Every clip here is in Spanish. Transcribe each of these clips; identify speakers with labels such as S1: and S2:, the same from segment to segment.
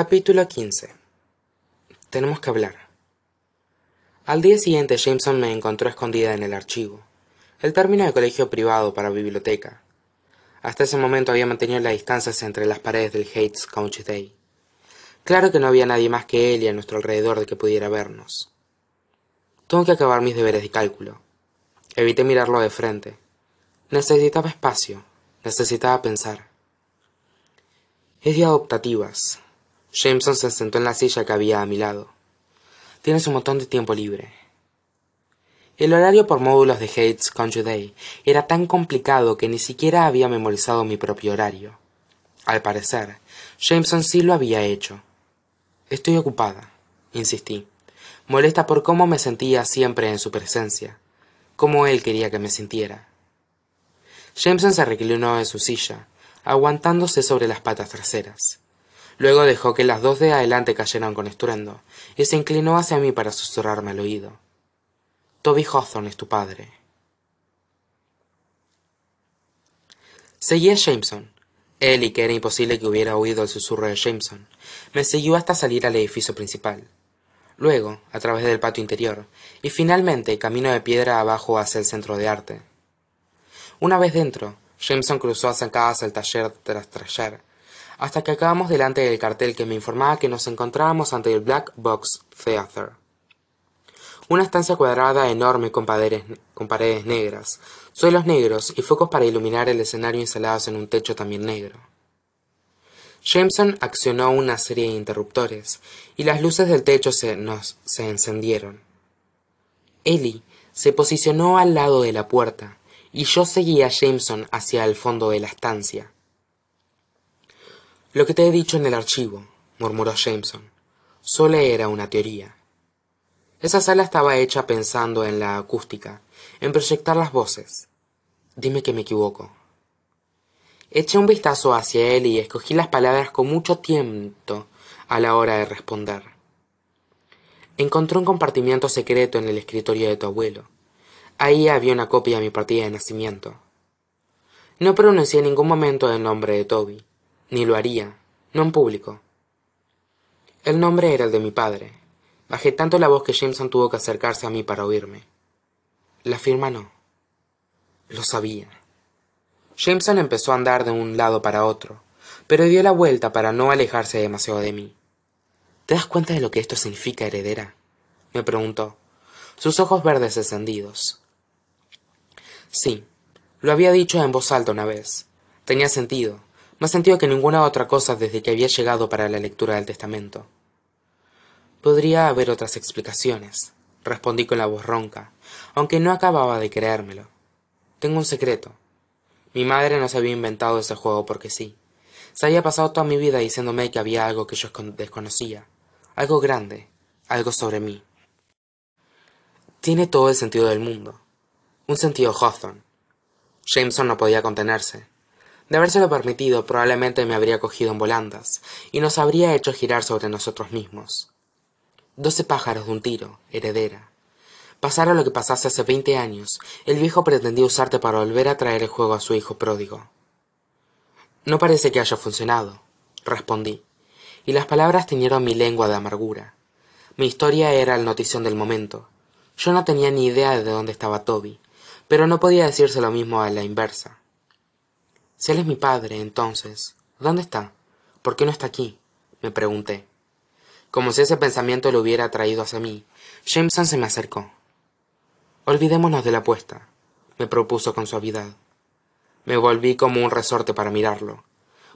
S1: Capítulo 15 Tenemos que hablar. Al día siguiente Jameson me encontró escondida en el archivo, el término de colegio privado para biblioteca. Hasta ese momento había mantenido las distancias entre las paredes del Hates Country Day. Claro que no había nadie más que él y a nuestro alrededor de que pudiera vernos. Tengo que acabar mis deberes de cálculo. Evité mirarlo de frente. Necesitaba espacio, necesitaba pensar. Es de adoptativas, Jameson se sentó en la silla que había a mi lado. Tienes un montón de tiempo libre. El horario por módulos de Hates Country Day era tan complicado que ni siquiera había memorizado mi propio horario. Al parecer, Jameson sí lo había hecho. Estoy ocupada, insistí, molesta por cómo me sentía siempre en su presencia, cómo él quería que me sintiera. Jameson se reclinó en su silla, aguantándose sobre las patas traseras. Luego dejó que las dos de adelante cayeran con estruendo, y se inclinó hacia mí para susurrarme al oído. Toby Hawthorne es tu padre. Seguí a Jameson. Él, y que era imposible que hubiera oído el susurro de Jameson, me siguió hasta salir al edificio principal. Luego, a través del patio interior, y finalmente camino de piedra abajo hacia el centro de arte. Una vez dentro, Jameson cruzó a zancadas el taller tras taller, hasta que acabamos delante del cartel que me informaba que nos encontrábamos ante el Black Box Theater. Una estancia cuadrada enorme con paredes, con paredes negras, suelos negros y focos para iluminar el escenario instalados en un techo también negro. Jameson accionó una serie de interruptores y las luces del techo se, nos, se encendieron. Ellie se posicionó al lado de la puerta y yo seguí a Jameson hacia el fondo de la estancia. Lo que te he dicho en el archivo, murmuró Jameson, solo era una teoría. Esa sala estaba hecha pensando en la acústica, en proyectar las voces. Dime que me equivoco. Eché un vistazo hacia él y escogí las palabras con mucho tiempo a la hora de responder. Encontré un compartimiento secreto en el escritorio de tu abuelo. Ahí había una copia de mi partida de nacimiento. No pronuncié en ningún momento el nombre de Toby ni lo haría, no en público. El nombre era el de mi padre. Bajé tanto la voz que Jameson tuvo que acercarse a mí para oírme. La firma no. Lo sabía. Jameson empezó a andar de un lado para otro, pero dio la vuelta para no alejarse demasiado de mí. ¿Te das cuenta de lo que esto significa, heredera? me preguntó, sus ojos verdes encendidos. Sí, lo había dicho en voz alta una vez. Tenía sentido, más sentido que ninguna otra cosa desde que había llegado para la lectura del testamento. Podría haber otras explicaciones, respondí con la voz ronca, aunque no acababa de creérmelo. Tengo un secreto. Mi madre no se había inventado ese juego porque sí. Se había pasado toda mi vida diciéndome que había algo que yo desconocía, algo grande, algo sobre mí. Tiene todo el sentido del mundo. Un sentido Hawthorne. Jameson no podía contenerse. De habérselo permitido, probablemente me habría cogido en volandas y nos habría hecho girar sobre nosotros mismos. Doce pájaros de un tiro, heredera. Pasara lo que pasase hace veinte años, el viejo pretendía usarte para volver a traer el juego a su hijo pródigo. No parece que haya funcionado, respondí, y las palabras teñieron mi lengua de amargura. Mi historia era la notición del momento. Yo no tenía ni idea de dónde estaba Toby, pero no podía decirse lo mismo a la inversa. Si él es mi padre, entonces, ¿dónde está? ¿Por qué no está aquí? me pregunté. Como si ese pensamiento lo hubiera traído hacia mí, Jameson se me acercó. Olvidémonos de la apuesta, me propuso con suavidad. Me volví como un resorte para mirarlo.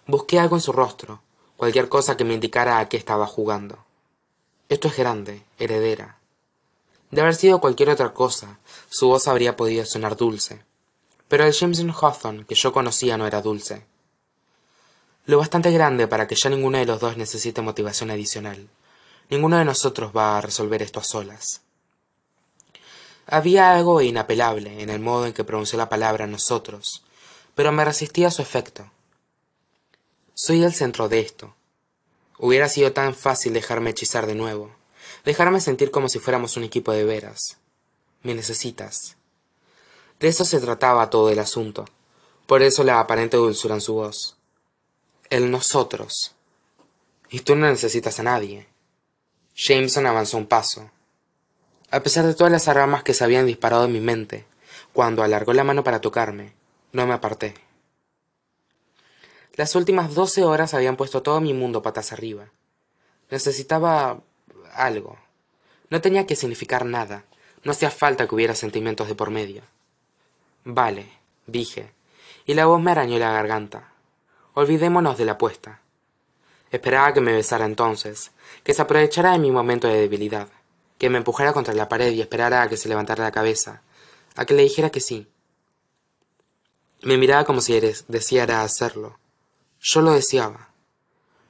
S1: Busqué algo en su rostro, cualquier cosa que me indicara a qué estaba jugando. Esto es grande, heredera. De haber sido cualquier otra cosa, su voz habría podido sonar dulce, pero el Jameson Hawthorne que yo conocía no era dulce. Lo bastante grande para que ya ninguno de los dos necesite motivación adicional. Ninguno de nosotros va a resolver esto a solas. Había algo inapelable en el modo en que pronunció la palabra nosotros, pero me resistía a su efecto. Soy el centro de esto. Hubiera sido tan fácil dejarme hechizar de nuevo, dejarme sentir como si fuéramos un equipo de veras. Me necesitas. De eso se trataba todo el asunto. Por eso la aparente dulzura en su voz. El nosotros. Y tú no necesitas a nadie. Jameson avanzó un paso. A pesar de todas las armas que se habían disparado en mi mente, cuando alargó la mano para tocarme, no me aparté. Las últimas doce horas habían puesto todo mi mundo patas arriba. Necesitaba algo. No tenía que significar nada. No hacía falta que hubiera sentimientos de por medio. Vale, dije, y la voz me arañó la garganta. Olvidémonos de la apuesta. Esperaba que me besara entonces, que se aprovechara de mi momento de debilidad, que me empujara contra la pared y esperara a que se levantara la cabeza, a que le dijera que sí. Me miraba como si deseara hacerlo. Yo lo deseaba.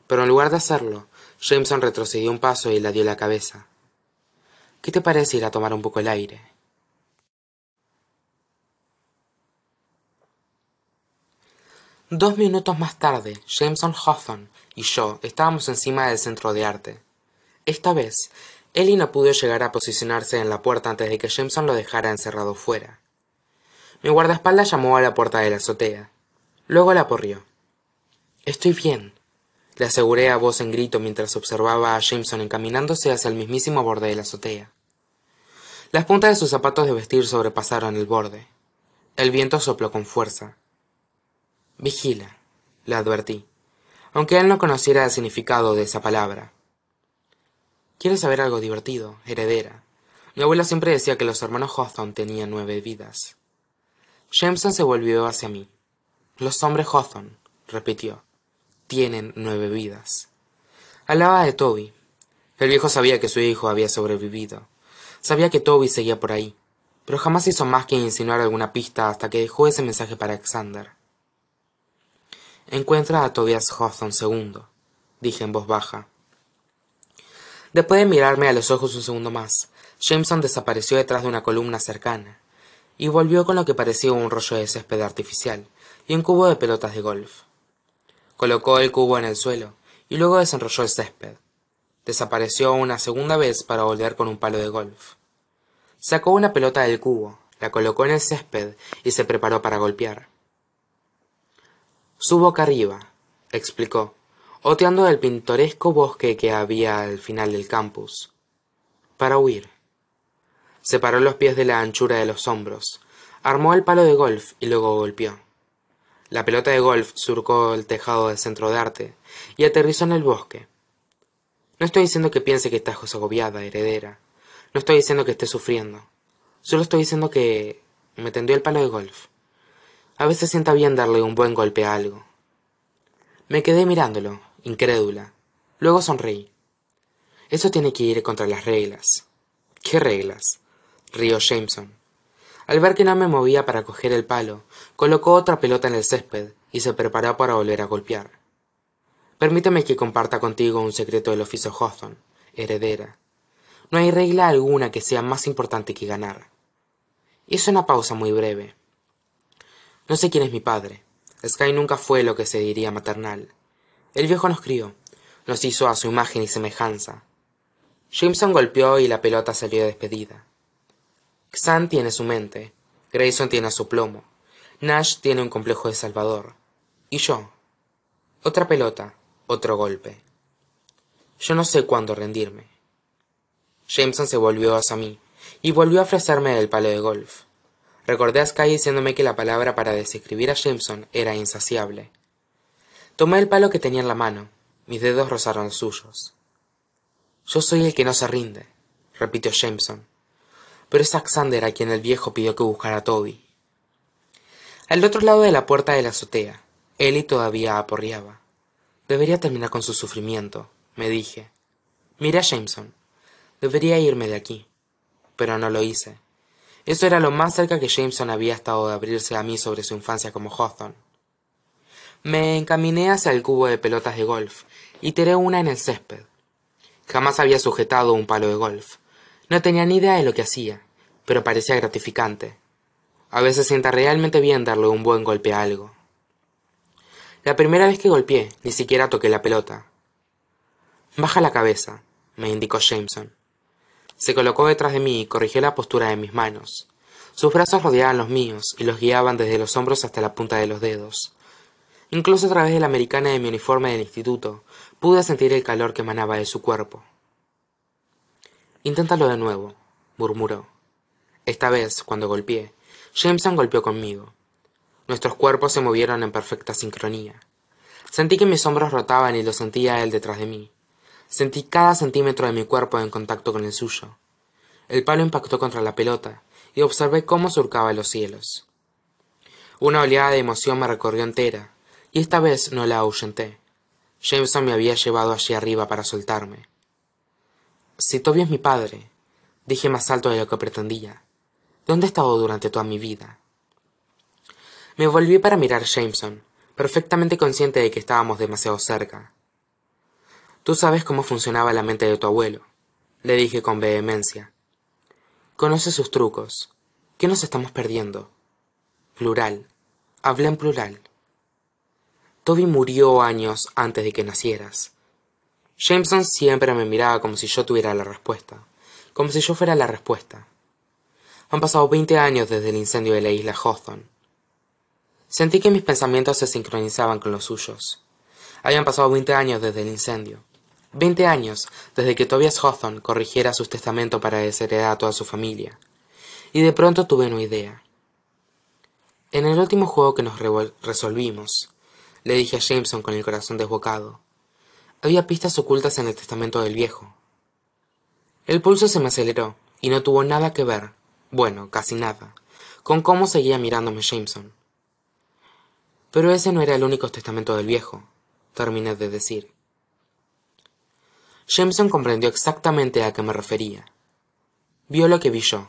S1: Pero en lugar de hacerlo, Jameson retrocedió un paso y le dio la cabeza. ¿Qué te parece ir a tomar un poco el aire? Dos minutos más tarde, Jameson Hawthorne y yo estábamos encima del centro de arte. Esta vez, Ellie no pudo llegar a posicionarse en la puerta antes de que Jameson lo dejara encerrado fuera. Mi guardaespaldas llamó a la puerta de la azotea. Luego la porrió. Estoy bien, le aseguré a voz en grito mientras observaba a Jameson encaminándose hacia el mismísimo borde de la azotea. Las puntas de sus zapatos de vestir sobrepasaron el borde. El viento sopló con fuerza. Vigila, le advertí, aunque él no conociera el significado de esa palabra. ¿Quieres saber algo divertido, heredera? Mi abuela siempre decía que los hermanos Hawthorne tenían nueve vidas. Jameson se volvió hacia mí. Los hombres Hawthorne, repitió tienen nueve vidas. Hablaba de Toby. El viejo sabía que su hijo había sobrevivido. Sabía que Toby seguía por ahí, pero jamás hizo más que insinuar alguna pista hasta que dejó ese mensaje para Alexander. Encuentra a Tobias Hawthorne segundo, dije en voz baja. Después de mirarme a los ojos un segundo más, Jameson desapareció detrás de una columna cercana y volvió con lo que parecía un rollo de césped artificial y un cubo de pelotas de golf. Colocó el cubo en el suelo y luego desenrolló el césped. Desapareció una segunda vez para volver con un palo de golf. Sacó una pelota del cubo, la colocó en el césped y se preparó para golpear. Boca arriba, explicó, oteando el pintoresco bosque que había al final del campus. Para huir. Separó los pies de la anchura de los hombros, armó el palo de golf y luego golpeó. La pelota de golf surcó el tejado del centro de arte y aterrizó en el bosque. No estoy diciendo que piense que estás agobiada, heredera. No estoy diciendo que esté sufriendo. Solo estoy diciendo que me tendió el palo de golf. A veces sienta bien darle un buen golpe a algo. Me quedé mirándolo, incrédula. Luego sonreí. Eso tiene que ir contra las reglas. ¿Qué reglas? rió Jameson. Al ver que no me movía para coger el palo, colocó otra pelota en el césped y se preparó para volver a golpear. Permíteme que comparta contigo un secreto del oficio Hawthorne, heredera. No hay regla alguna que sea más importante que ganar. Hizo una pausa muy breve. No sé quién es mi padre. Sky nunca fue lo que se diría maternal. El viejo nos crió, nos hizo a su imagen y semejanza. Jameson golpeó y la pelota salió despedida. Xan tiene su mente, Grayson tiene su plomo, Nash tiene un complejo de Salvador. Y yo. Otra pelota, otro golpe. Yo no sé cuándo rendirme. Jameson se volvió hacia mí y volvió a ofrecerme el palo de golf. Recordé a Sky diciéndome que la palabra para describir a Jameson era insaciable. Tomé el palo que tenía en la mano. Mis dedos rozaron los suyos. Yo soy el que no se rinde, repitió Jameson pero es Alexander a quien el viejo pidió que buscara a Toby. Al otro lado de la puerta de la azotea, Ellie todavía aporreaba. Debería terminar con su sufrimiento, me dije. Miré a Jameson. Debería irme de aquí. Pero no lo hice. Eso era lo más cerca que Jameson había estado de abrirse a mí sobre su infancia como Hawthorne. Me encaminé hacia el cubo de pelotas de golf y tiré una en el césped. Jamás había sujetado un palo de golf. No tenía ni idea de lo que hacía, pero parecía gratificante. A veces sienta realmente bien darle un buen golpe a algo. La primera vez que golpeé, ni siquiera toqué la pelota. Baja la cabeza, me indicó Jameson. Se colocó detrás de mí y corrigió la postura de mis manos. Sus brazos rodeaban los míos y los guiaban desde los hombros hasta la punta de los dedos. Incluso a través de la americana de mi uniforme del instituto, pude sentir el calor que emanaba de su cuerpo. Inténtalo de nuevo, murmuró. Esta vez, cuando golpeé, Jameson golpeó conmigo. Nuestros cuerpos se movieron en perfecta sincronía. Sentí que mis hombros rotaban y lo sentía él detrás de mí. Sentí cada centímetro de mi cuerpo en contacto con el suyo. El palo impactó contra la pelota y observé cómo surcaba los cielos. Una oleada de emoción me recorrió entera, y esta vez no la ahuyenté. Jameson me había llevado allí arriba para soltarme. Si Toby es mi padre, dije más alto de lo que pretendía. ¿Dónde he estado durante toda mi vida? Me volví para mirar a Jameson, perfectamente consciente de que estábamos demasiado cerca. Tú sabes cómo funcionaba la mente de tu abuelo, le dije con vehemencia. Conoce sus trucos. ¿Qué nos estamos perdiendo? Plural. Habla en plural. Toby murió años antes de que nacieras. Jameson siempre me miraba como si yo tuviera la respuesta, como si yo fuera la respuesta. Han pasado veinte años desde el incendio de la isla Hawthorne. Sentí que mis pensamientos se sincronizaban con los suyos. Habían pasado veinte años desde el incendio. Veinte años desde que Tobias Hawthorne corrigiera su testamento para desheredar a toda su familia. Y de pronto tuve una idea. En el último juego que nos resolvimos, le dije a Jameson con el corazón desbocado. Había pistas ocultas en el testamento del viejo. El pulso se me aceleró y no tuvo nada que ver, bueno, casi nada, con cómo seguía mirándome Jameson. Pero ese no era el único testamento del viejo, terminé de decir. Jameson comprendió exactamente a qué me refería. Vio lo que vi yo.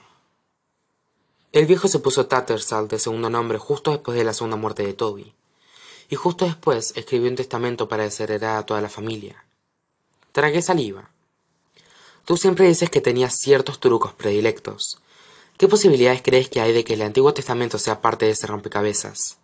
S1: El viejo se puso Tattersall de segundo nombre justo después de la segunda muerte de Toby y justo después escribió un testamento para desheredar a toda la familia. Tragué saliva. Tú siempre dices que tenías ciertos trucos predilectos. ¿Qué posibilidades crees que hay de que el Antiguo Testamento sea parte de ese rompecabezas?